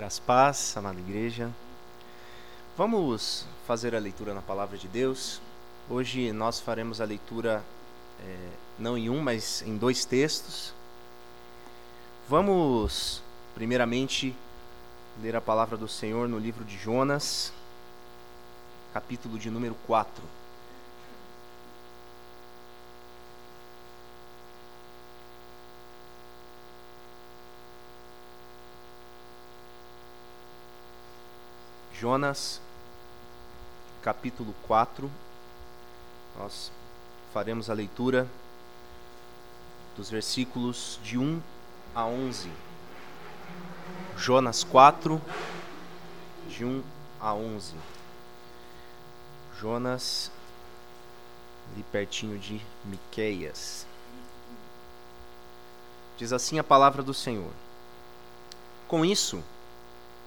Graças paz, amada igreja. Vamos fazer a leitura na palavra de Deus. Hoje nós faremos a leitura é, não em um, mas em dois textos. Vamos, primeiramente, ler a palavra do Senhor no livro de Jonas, capítulo de número 4. Jonas, capítulo 4. Nós faremos a leitura dos versículos de 1 a 11. Jonas 4, de 1 a 11. Jonas, ali pertinho de Miqueias. Diz assim a palavra do Senhor. Com isso,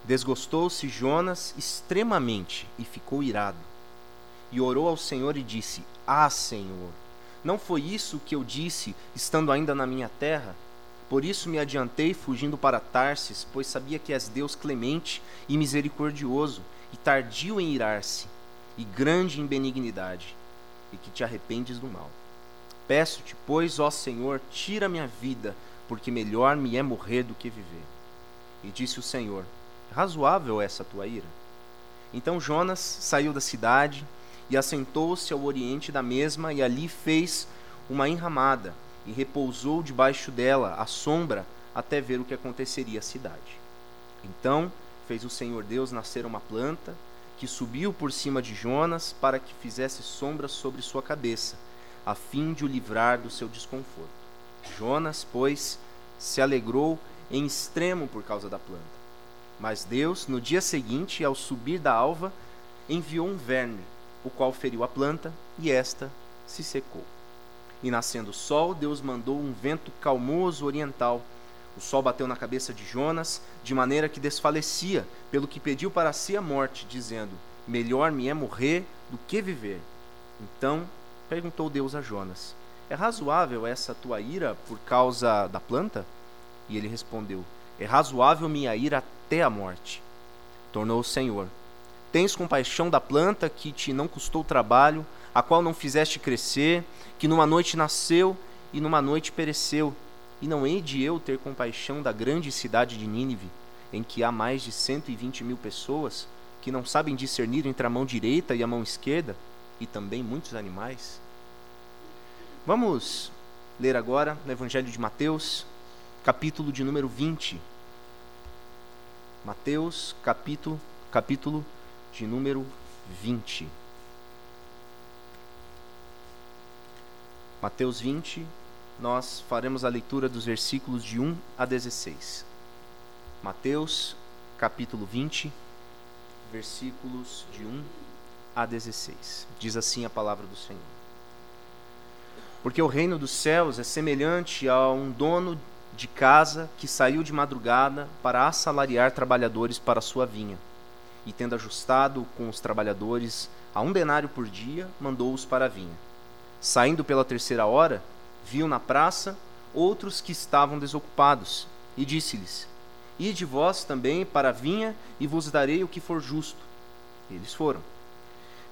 Desgostou-se Jonas extremamente e ficou irado. E orou ao Senhor e disse: Ah, Senhor, não foi isso que eu disse, estando ainda na minha terra? Por isso me adiantei fugindo para Tarsis, pois sabia que és Deus clemente e misericordioso, e tardio em irar-se, e grande em benignidade, e que te arrependes do mal. Peço-te, pois, ó Senhor, tira minha vida, porque melhor me é morrer do que viver. E disse o Senhor: razoável essa tua ira? Então Jonas saiu da cidade e assentou-se ao oriente da mesma, e ali fez uma enramada, e repousou debaixo dela, à sombra, até ver o que aconteceria à cidade. Então fez o Senhor Deus nascer uma planta, que subiu por cima de Jonas, para que fizesse sombra sobre sua cabeça, a fim de o livrar do seu desconforto. Jonas, pois, se alegrou em extremo por causa da planta. Mas Deus, no dia seguinte, ao subir da alva, enviou um verme, o qual feriu a planta, e esta se secou. E nascendo o sol, Deus mandou um vento calmoso oriental. O sol bateu na cabeça de Jonas, de maneira que desfalecia, pelo que pediu para si a morte, dizendo: Melhor me é morrer do que viver. Então perguntou Deus a Jonas: É razoável essa tua ira por causa da planta? E ele respondeu: É razoável minha ira até a morte. Tornou o Senhor: Tens compaixão da planta que te não custou trabalho, a qual não fizeste crescer, que numa noite nasceu e numa noite pereceu. E não hei de eu ter compaixão da grande cidade de Nínive, em que há mais de cento e vinte mil pessoas que não sabem discernir entre a mão direita e a mão esquerda, e também muitos animais? Vamos ler agora no Evangelho de Mateus, capítulo de número 20. Mateus, capítulo, capítulo de número 20. Mateus 20, nós faremos a leitura dos versículos de 1 a 16. Mateus, capítulo 20, versículos de 1 a 16. Diz assim a palavra do Senhor. Porque o reino dos céus é semelhante a um dono de casa que saiu de madrugada para assalariar trabalhadores para sua vinha. E tendo ajustado com os trabalhadores a um denário por dia, mandou-os para a vinha. Saindo pela terceira hora, viu na praça outros que estavam desocupados, e disse-lhes: Ide vós também para a vinha, e vos darei o que for justo. Eles foram.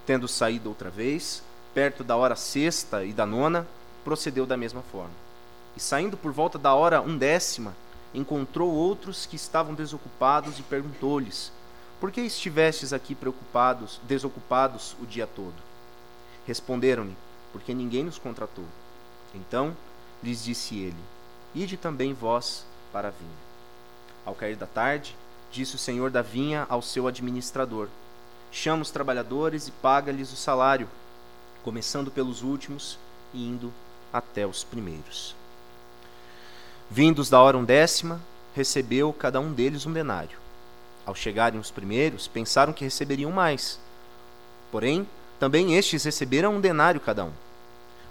Tendo saído outra vez, perto da hora sexta e da nona, procedeu da mesma forma. E saindo por volta da hora undécima, encontrou outros que estavam desocupados e perguntou-lhes: Por que estivestes aqui preocupados, desocupados o dia todo? Responderam-lhe: Porque ninguém nos contratou. Então lhes disse ele: Ide também vós para a vinha. Ao cair da tarde, disse o senhor da vinha ao seu administrador: Chama os trabalhadores e paga-lhes o salário, começando pelos últimos e indo até os primeiros. Vindos da hora undécima, recebeu cada um deles um denário. Ao chegarem os primeiros, pensaram que receberiam mais. Porém, também estes receberam um denário cada um.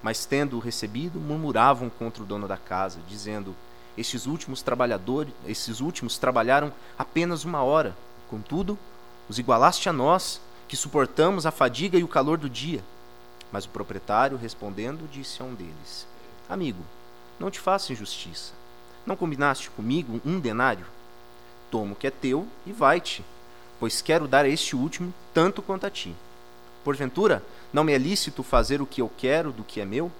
Mas tendo o recebido, murmuravam contra o dono da casa, dizendo: Estes últimos trabalhadores, esses últimos trabalharam apenas uma hora. Contudo, os igualaste a nós, que suportamos a fadiga e o calor do dia. Mas o proprietário, respondendo, disse a um deles: Amigo, não te faço injustiça. Não combinaste comigo um denário? toma o que é teu e vai-te, pois quero dar este último tanto quanto a ti. Porventura, não me é lícito fazer o que eu quero do que é meu?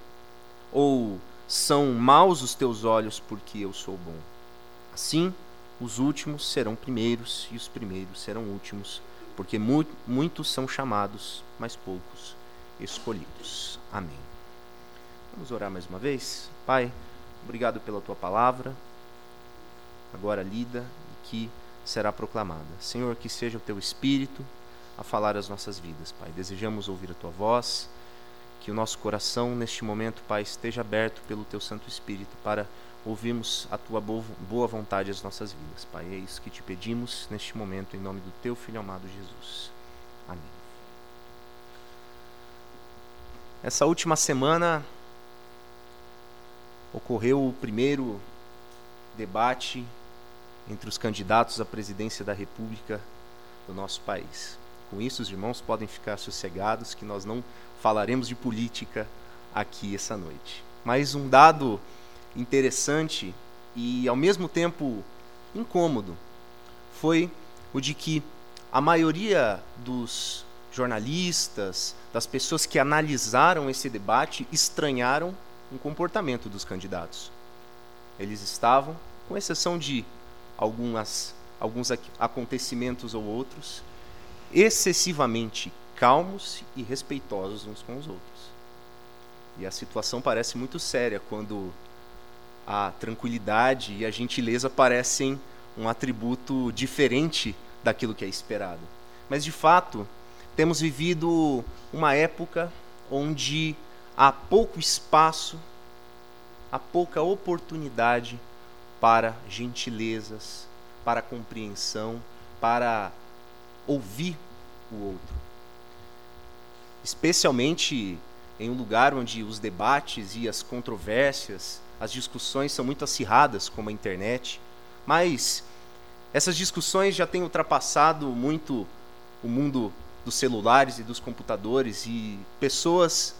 Ou são maus os teus olhos porque eu sou bom? Assim, os últimos serão primeiros e os primeiros serão últimos, porque mu muitos são chamados, mas poucos escolhidos. Amém. Vamos orar mais uma vez? Pai, obrigado pela tua palavra, agora lida e que será proclamada. Senhor, que seja o teu Espírito a falar as nossas vidas, Pai. Desejamos ouvir a tua voz, que o nosso coração neste momento, Pai, esteja aberto pelo teu Santo Espírito para ouvirmos a tua boa vontade às nossas vidas, Pai. É isso que te pedimos neste momento, em nome do teu Filho amado Jesus. Amém. Essa última semana ocorreu o primeiro debate entre os candidatos à presidência da República do nosso país. Com isso, os irmãos podem ficar sossegados que nós não falaremos de política aqui essa noite. Mas um dado interessante e ao mesmo tempo incômodo foi o de que a maioria dos jornalistas, das pessoas que analisaram esse debate, estranharam o comportamento dos candidatos. Eles estavam, com exceção de algumas, alguns acontecimentos ou outros, excessivamente calmos e respeitosos uns com os outros. E a situação parece muito séria quando a tranquilidade e a gentileza parecem um atributo diferente daquilo que é esperado. Mas de fato, temos vivido uma época onde há pouco espaço, há pouca oportunidade para gentilezas, para compreensão, para ouvir o outro. Especialmente em um lugar onde os debates e as controvérsias, as discussões são muito acirradas, como a internet, mas essas discussões já têm ultrapassado muito o mundo dos celulares e dos computadores e pessoas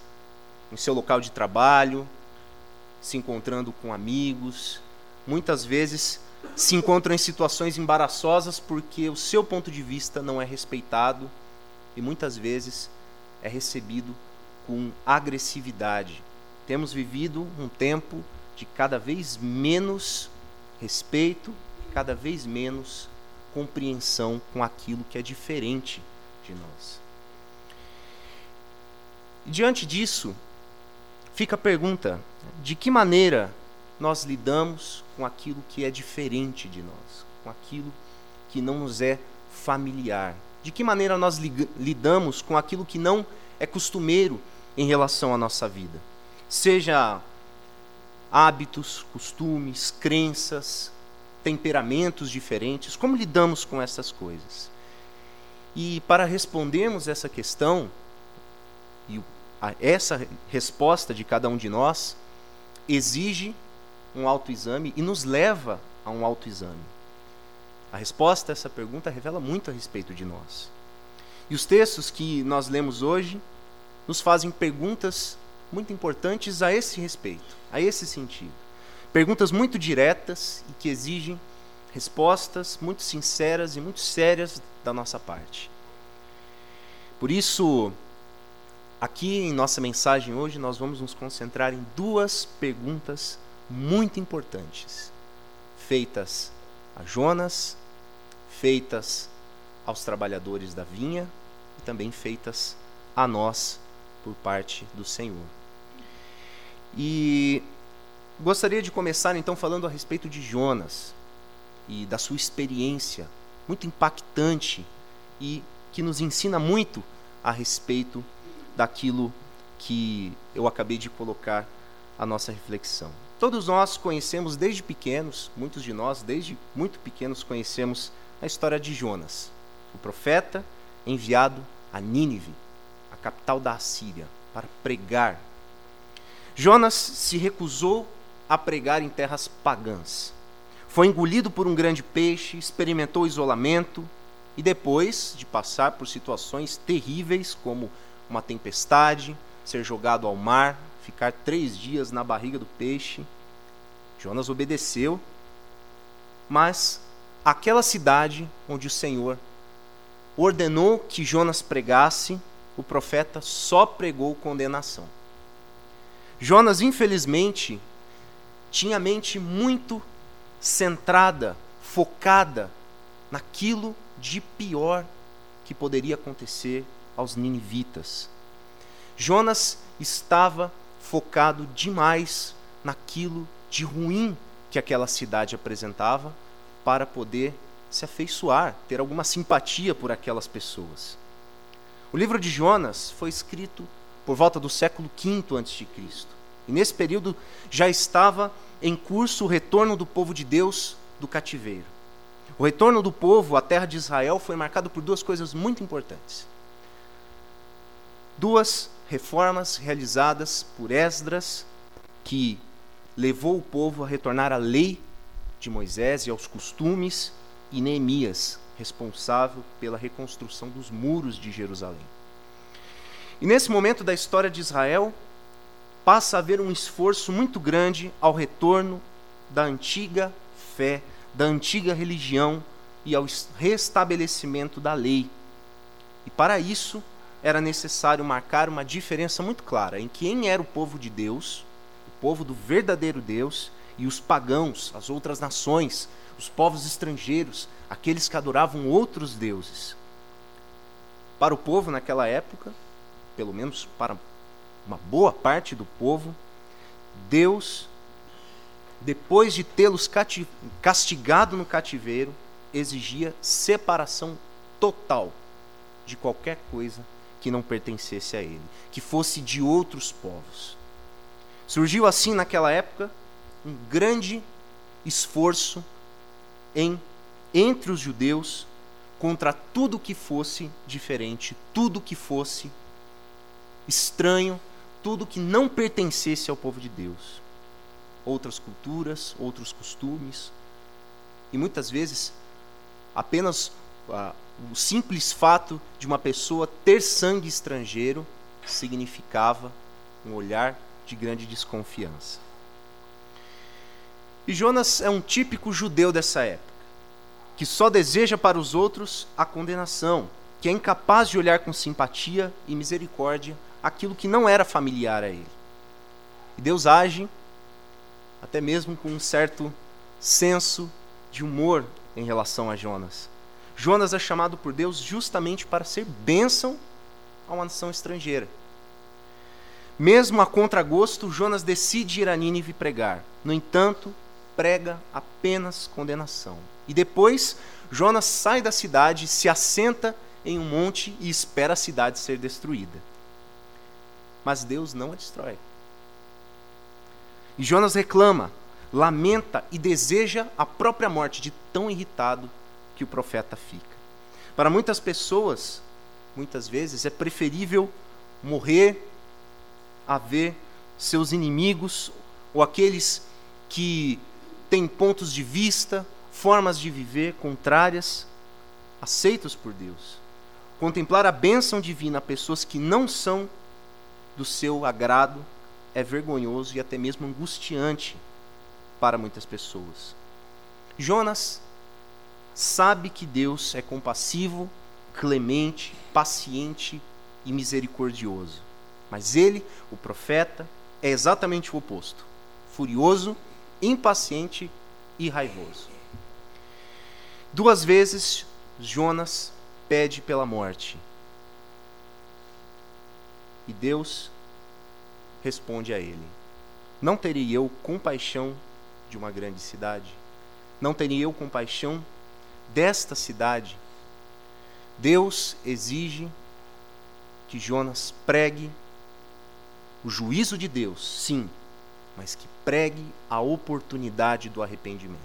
em seu local de trabalho, se encontrando com amigos, muitas vezes se encontram em situações embaraçosas porque o seu ponto de vista não é respeitado e muitas vezes é recebido com agressividade. Temos vivido um tempo de cada vez menos respeito, cada vez menos compreensão com aquilo que é diferente de nós. E diante disso, fica a pergunta: de que maneira nós lidamos com aquilo que é diferente de nós, com aquilo que não nos é familiar? De que maneira nós lidamos com aquilo que não é costumeiro em relação à nossa vida? Seja hábitos, costumes, crenças, temperamentos diferentes, como lidamos com essas coisas? E para respondermos essa questão, essa resposta de cada um de nós exige um autoexame e nos leva a um autoexame. A resposta a essa pergunta revela muito a respeito de nós. E os textos que nós lemos hoje nos fazem perguntas muito importantes a esse respeito, a esse sentido. Perguntas muito diretas e que exigem respostas muito sinceras e muito sérias da nossa parte. Por isso, aqui em nossa mensagem hoje, nós vamos nos concentrar em duas perguntas muito importantes, feitas a Jonas, feitas aos trabalhadores da vinha e também feitas a nós por parte do Senhor. E gostaria de começar então falando a respeito de Jonas e da sua experiência muito impactante e que nos ensina muito a respeito daquilo que eu acabei de colocar a nossa reflexão. Todos nós conhecemos desde pequenos, muitos de nós desde muito pequenos conhecemos a história de Jonas, o profeta enviado a Nínive, a capital da Assíria, para pregar. Jonas se recusou a pregar em terras pagãs. Foi engolido por um grande peixe, experimentou isolamento e depois de passar por situações terríveis como uma tempestade, ser jogado ao mar, ficar três dias na barriga do peixe, Jonas obedeceu, mas aquela cidade onde o Senhor ordenou que Jonas pregasse, o profeta só pregou condenação. Jonas, infelizmente, tinha a mente muito centrada, focada naquilo de pior que poderia acontecer aos ninivitas. Jonas estava focado demais naquilo de ruim que aquela cidade apresentava para poder se afeiçoar, ter alguma simpatia por aquelas pessoas. O livro de Jonas foi escrito por volta do século V a.C. E nesse período já estava em curso o retorno do povo de Deus do cativeiro. O retorno do povo à terra de Israel foi marcado por duas coisas muito importantes. Duas reformas realizadas por Esdras, que levou o povo a retornar à lei de Moisés e aos costumes, e Neemias, responsável pela reconstrução dos muros de Jerusalém. E nesse momento da história de Israel, passa a haver um esforço muito grande ao retorno da antiga fé, da antiga religião e ao restabelecimento da lei. E para isso era necessário marcar uma diferença muito clara em quem era o povo de Deus, o povo do verdadeiro Deus, e os pagãos, as outras nações, os povos estrangeiros, aqueles que adoravam outros deuses. Para o povo naquela época, pelo menos para uma boa parte do povo, Deus, depois de tê-los castigado no cativeiro, exigia separação total de qualquer coisa que não pertencesse a ele, que fosse de outros povos. Surgiu assim naquela época um grande esforço em entre os judeus contra tudo que fosse diferente, tudo que fosse estranho, tudo que não pertencesse ao povo de Deus. Outras culturas, outros costumes, e muitas vezes apenas ah, o simples fato de uma pessoa ter sangue estrangeiro significava um olhar de grande desconfiança. E Jonas é um típico judeu dessa época, que só deseja para os outros a condenação, que é incapaz de olhar com simpatia e misericórdia aquilo que não era familiar a ele. E Deus age até mesmo com um certo senso de humor em relação a Jonas. Jonas é chamado por Deus justamente para ser bênção a uma nação estrangeira. Mesmo a contragosto, Jonas decide ir a Nínive pregar. No entanto, prega apenas condenação. E depois, Jonas sai da cidade, se assenta em um monte e espera a cidade ser destruída. Mas Deus não a destrói. E Jonas reclama, lamenta e deseja a própria morte, de tão irritado que o profeta fica. Para muitas pessoas, muitas vezes, é preferível morrer a ver seus inimigos ou aqueles que têm pontos de vista, formas de viver contrárias, aceitos por Deus. Contemplar a bênção divina a pessoas que não são do seu agrado é vergonhoso e até mesmo angustiante para muitas pessoas. Jonas sabe que Deus é compassivo, clemente, paciente e misericordioso. Mas ele, o profeta, é exatamente o oposto: furioso, impaciente e raivoso. Duas vezes Jonas pede pela morte. E Deus responde a ele: Não terei eu compaixão de uma grande cidade? Não terei eu compaixão desta cidade? Deus exige que Jonas pregue o juízo de Deus, sim, mas que pregue a oportunidade do arrependimento.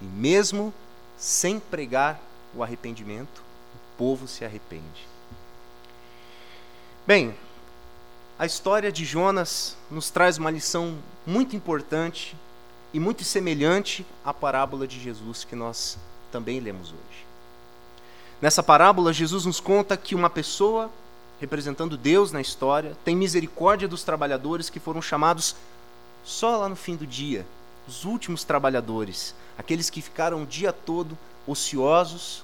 E mesmo sem pregar o arrependimento, o povo se arrepende. Bem, a história de Jonas nos traz uma lição muito importante e muito semelhante à parábola de Jesus que nós também lemos hoje. Nessa parábola, Jesus nos conta que uma pessoa representando Deus na história, tem misericórdia dos trabalhadores que foram chamados só lá no fim do dia, os últimos trabalhadores, aqueles que ficaram o dia todo ociosos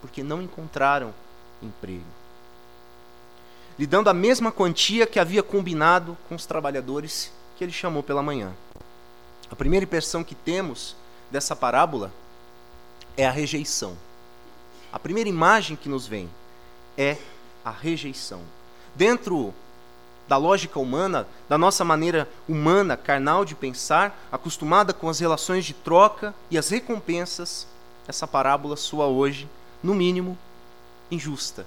porque não encontraram emprego. Lhe dando a mesma quantia que havia combinado com os trabalhadores que ele chamou pela manhã. A primeira impressão que temos dessa parábola é a rejeição. A primeira imagem que nos vem é a rejeição. Dentro da lógica humana, da nossa maneira humana, carnal de pensar, acostumada com as relações de troca e as recompensas, essa parábola soa hoje, no mínimo, injusta.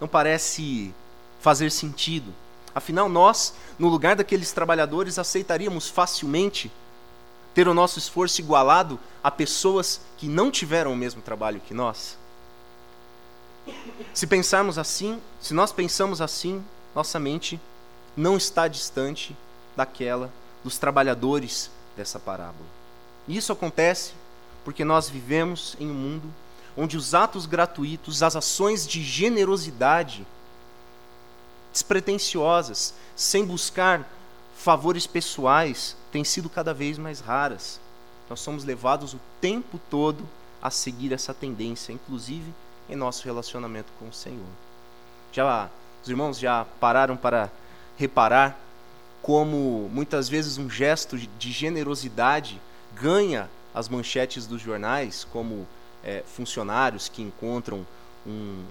Não parece fazer sentido. Afinal, nós, no lugar daqueles trabalhadores, aceitaríamos facilmente ter o nosso esforço igualado a pessoas que não tiveram o mesmo trabalho que nós? Se pensarmos assim, se nós pensamos assim, nossa mente não está distante daquela dos trabalhadores dessa parábola. E isso acontece porque nós vivemos em um mundo onde os atos gratuitos, as ações de generosidade despretensiosas, sem buscar favores pessoais, têm sido cada vez mais raras. Nós somos levados o tempo todo a seguir essa tendência, inclusive em nosso relacionamento com o Senhor. Já os irmãos já pararam para reparar como muitas vezes um gesto de generosidade ganha as manchetes dos jornais, como é, funcionários que encontram um,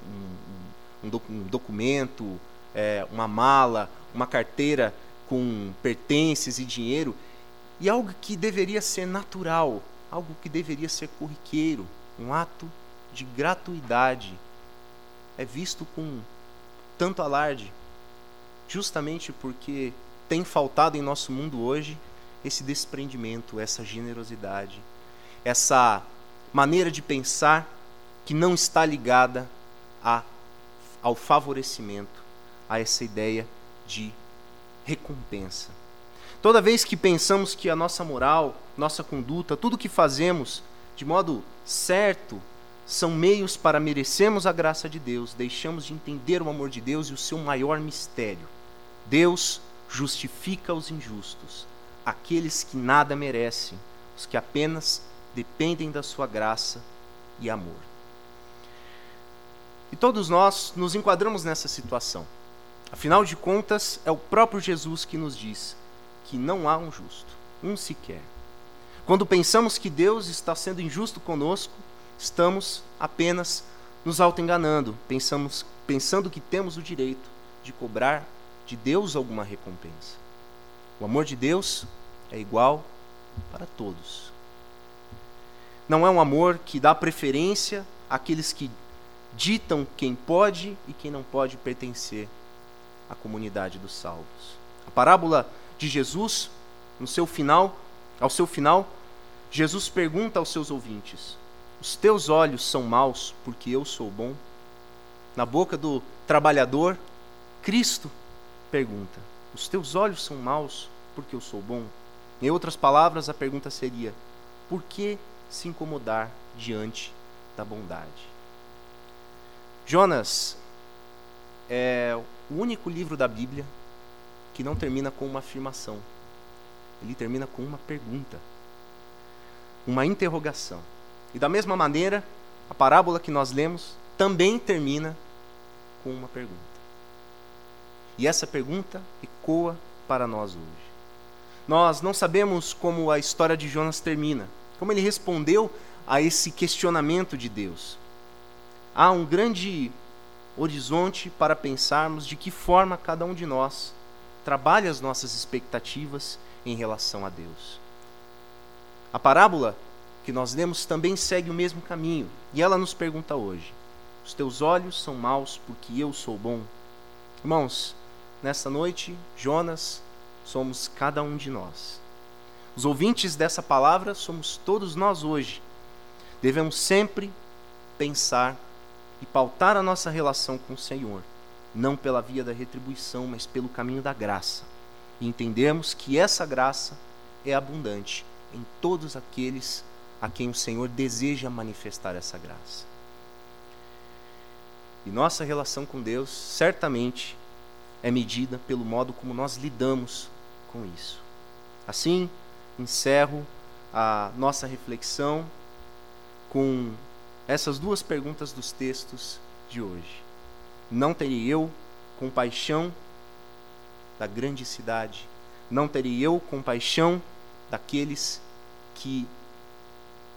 um, um, um documento, é, uma mala, uma carteira com pertences e dinheiro, e algo que deveria ser natural, algo que deveria ser corriqueiro, um ato de gratuidade, é visto com tanto alarde, justamente porque tem faltado em nosso mundo hoje esse desprendimento, essa generosidade, essa maneira de pensar que não está ligada a, ao favorecimento, a essa ideia de recompensa. Toda vez que pensamos que a nossa moral, nossa conduta, tudo que fazemos de modo certo, são meios para merecermos a graça de Deus, deixamos de entender o amor de Deus e o seu maior mistério. Deus justifica os injustos, aqueles que nada merecem, os que apenas dependem da sua graça e amor. E todos nós nos enquadramos nessa situação. Afinal de contas, é o próprio Jesus que nos diz que não há um justo, um sequer. Quando pensamos que Deus está sendo injusto conosco, estamos apenas nos auto-enganando, pensamos, pensando que temos o direito de cobrar de Deus alguma recompensa. O amor de Deus é igual para todos. Não é um amor que dá preferência àqueles que ditam quem pode e quem não pode pertencer à comunidade dos salvos. A parábola de Jesus, no seu final, ao seu final, Jesus pergunta aos seus ouvintes: Os teus olhos são maus porque eu sou bom? Na boca do trabalhador, Cristo pergunta: Os teus olhos são maus porque eu sou bom? Em outras palavras, a pergunta seria: Por que se incomodar diante da bondade? Jonas é o único livro da Bíblia que não termina com uma afirmação. Ele termina com uma pergunta, uma interrogação. E da mesma maneira, a parábola que nós lemos também termina com uma pergunta. E essa pergunta ecoa para nós hoje. Nós não sabemos como a história de Jonas termina, como ele respondeu a esse questionamento de Deus. Há um grande horizonte para pensarmos de que forma cada um de nós trabalha as nossas expectativas em relação a Deus. A parábola que nós lemos também segue o mesmo caminho, e ela nos pergunta hoje: Os teus olhos são maus porque eu sou bom? Irmãos, Nessa noite, Jonas, somos cada um de nós. Os ouvintes dessa palavra somos todos nós hoje. Devemos sempre pensar e pautar a nossa relação com o Senhor, não pela via da retribuição, mas pelo caminho da graça. E entendermos que essa graça é abundante em todos aqueles a quem o Senhor deseja manifestar essa graça. E nossa relação com Deus certamente é medida pelo modo como nós lidamos com isso. Assim, encerro a nossa reflexão com essas duas perguntas dos textos de hoje. Não terei eu compaixão da grande cidade? Não terei eu compaixão daqueles que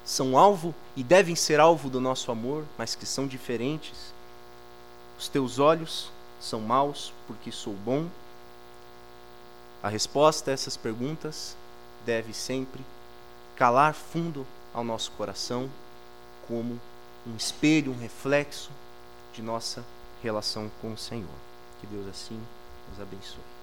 são alvo e devem ser alvo do nosso amor, mas que são diferentes? Os teus olhos são maus porque sou bom? A resposta a essas perguntas deve sempre calar fundo ao nosso coração como um espelho, um reflexo de nossa relação com o Senhor. Que Deus assim nos abençoe.